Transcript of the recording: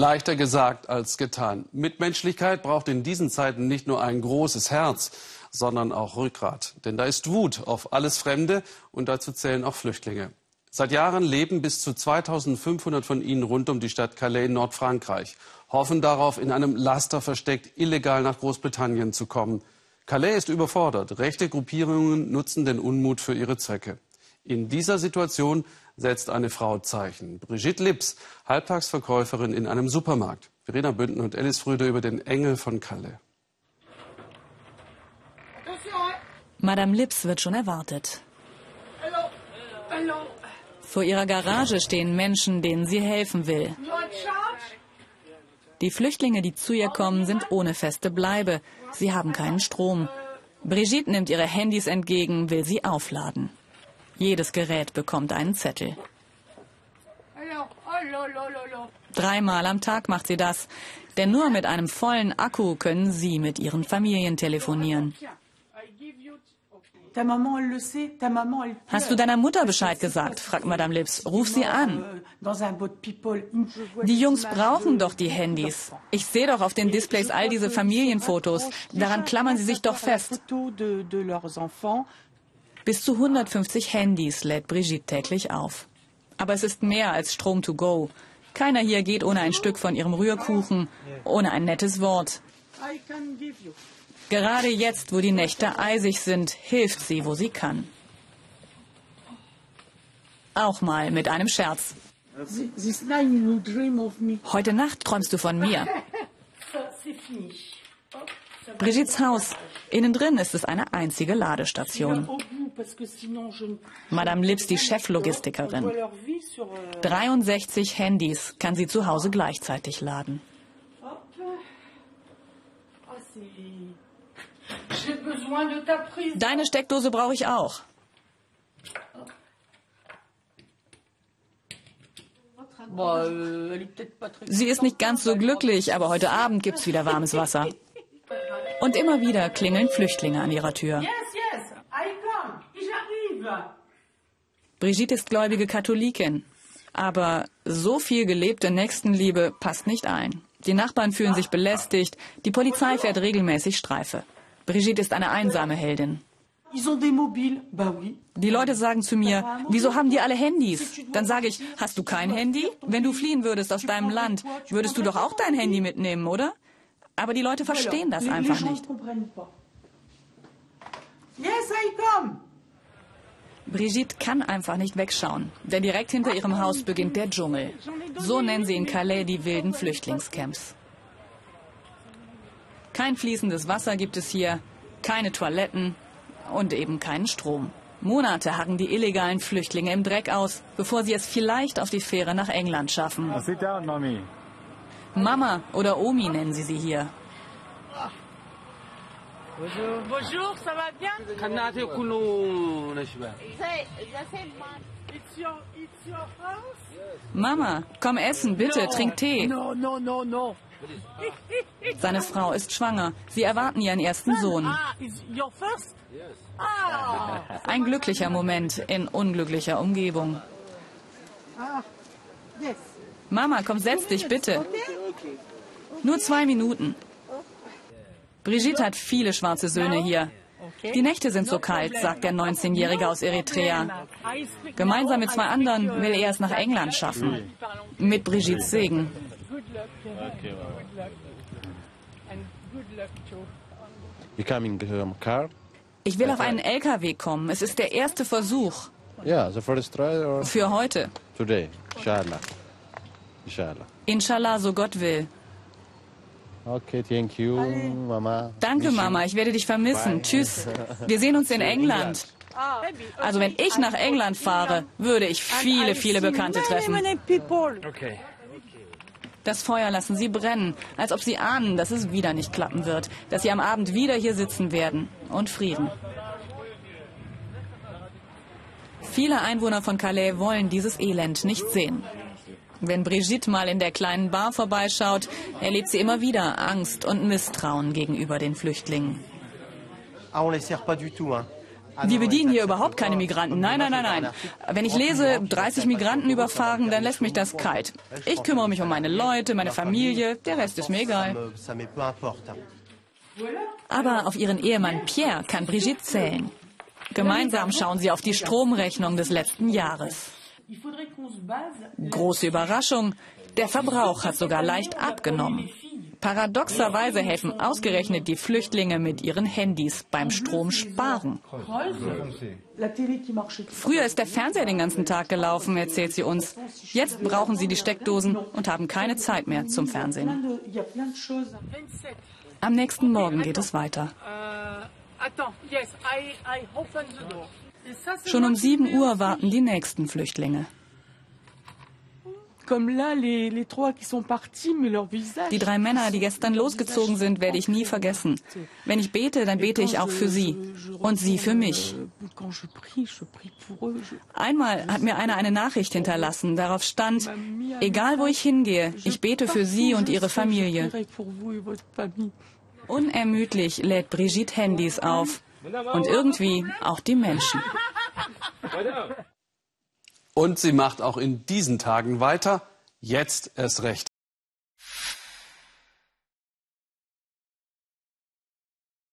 Leichter gesagt als getan. Mitmenschlichkeit braucht in diesen Zeiten nicht nur ein großes Herz, sondern auch Rückgrat. Denn da ist Wut auf alles Fremde und dazu zählen auch Flüchtlinge. Seit Jahren leben bis zu 2500 von ihnen rund um die Stadt Calais in Nordfrankreich, hoffen darauf, in einem Laster versteckt illegal nach Großbritannien zu kommen. Calais ist überfordert. Rechte Gruppierungen nutzen den Unmut für ihre Zwecke. In dieser Situation setzt eine Frau Zeichen. Brigitte Lips, Halbtagsverkäuferin in einem Supermarkt. Verena Bünden und Alice Fröde über den Engel von Calais. Madame Lips wird schon erwartet. Vor ihrer Garage stehen Menschen, denen sie helfen will. Die Flüchtlinge, die zu ihr kommen, sind ohne feste Bleibe. Sie haben keinen Strom. Brigitte nimmt ihre Handys entgegen, will sie aufladen. Jedes Gerät bekommt einen Zettel. Dreimal am Tag macht sie das, denn nur mit einem vollen Akku können sie mit ihren Familien telefonieren. Hast du deiner Mutter Bescheid gesagt? fragt Madame Lips. Ruf sie an. Die Jungs brauchen doch die Handys. Ich sehe doch auf den Displays all diese Familienfotos. Daran klammern sie sich doch fest. Bis zu 150 Handys lädt Brigitte täglich auf. Aber es ist mehr als Strom to go. Keiner hier geht ohne ein Stück von ihrem Rührkuchen, ohne ein nettes Wort. Gerade jetzt, wo die Nächte eisig sind, hilft sie, wo sie kann. Auch mal mit einem Scherz. Heute Nacht träumst du von mir. Brigittes Haus. Innen drin ist es eine einzige Ladestation. Madame Lips, die Cheflogistikerin. 63 Handys kann sie zu Hause gleichzeitig laden. Deine Steckdose brauche ich auch. Sie ist nicht ganz so glücklich, aber heute Abend gibt's wieder warmes Wasser. Und immer wieder klingeln Flüchtlinge an ihrer Tür. Brigitte ist gläubige Katholikin. Aber so viel gelebte Nächstenliebe passt nicht ein. Die Nachbarn fühlen sich belästigt. Die Polizei fährt regelmäßig Streife. Brigitte ist eine einsame Heldin. Die Leute sagen zu mir, wieso haben die alle Handys? Dann sage ich, hast du kein Handy? Wenn du fliehen würdest aus deinem Land, würdest du doch auch dein Handy mitnehmen, oder? Aber die Leute verstehen das einfach nicht. Brigitte kann einfach nicht wegschauen, denn direkt hinter ihrem Haus beginnt der Dschungel. So nennen sie in Calais die wilden Flüchtlingscamps. Kein fließendes Wasser gibt es hier, keine Toiletten und eben keinen Strom. Monate harren die illegalen Flüchtlinge im Dreck aus, bevor sie es vielleicht auf die Fähre nach England schaffen. Mama oder Omi nennen sie sie hier. Bonjour. Bonjour, ça va bien? Mama, komm essen, bitte, trink Tee. No, no, no, no. Seine Frau ist schwanger. Sie erwarten ihren ersten Sohn. Ah? Ah. Ein glücklicher Moment in unglücklicher Umgebung. Mama, komm, setz dich bitte. Nur zwei Minuten. Brigitte hat viele schwarze Söhne hier. Die Nächte sind so kalt, sagt der 19-Jährige aus Eritrea. Gemeinsam mit zwei anderen will er es nach England schaffen. Mit Brigittes Segen. Ich will auf einen LKW kommen. Es ist der erste Versuch. Für heute. Inshallah, so Gott will. Okay, thank you, Mama. Danke, Mama. Ich werde dich vermissen. Bye. Tschüss. Wir sehen uns in England. Also wenn ich nach England fahre, würde ich viele, viele Bekannte treffen. Okay. Das Feuer lassen sie brennen, als ob sie ahnen, dass es wieder nicht klappen wird, dass sie am Abend wieder hier sitzen werden und frieren. Viele Einwohner von Calais wollen dieses Elend nicht sehen. Wenn Brigitte mal in der kleinen Bar vorbeischaut, erlebt sie immer wieder Angst und Misstrauen gegenüber den Flüchtlingen. Ah, hein. Wir bedienen hier überhaupt keine Migranten. Nein, nein, nein, nein. Wenn ich lese, 30 Migranten überfahren, dann lässt mich das kalt. Ich kümmere mich um meine Leute, meine Familie. Der Rest ist mir egal. Aber auf ihren Ehemann Pierre kann Brigitte zählen. Gemeinsam schauen sie auf die Stromrechnung des letzten Jahres. Große Überraschung, der Verbrauch hat sogar leicht abgenommen. Paradoxerweise helfen ausgerechnet die Flüchtlinge mit ihren Handys beim Stromsparen. Früher ist der Fernseher den ganzen Tag gelaufen, erzählt sie uns. Jetzt brauchen sie die Steckdosen und haben keine Zeit mehr zum Fernsehen. Am nächsten Morgen geht es weiter. Schon um 7 Uhr warten die nächsten Flüchtlinge. Die drei Männer, die gestern losgezogen sind, werde ich nie vergessen. Wenn ich bete, dann bete ich auch für sie und sie für mich. Einmal hat mir einer eine Nachricht hinterlassen. Darauf stand, egal wo ich hingehe, ich bete für sie und ihre Familie. Unermüdlich lädt Brigitte Handys auf. Und irgendwie auch die Menschen. Und sie macht auch in diesen Tagen weiter. Jetzt erst recht.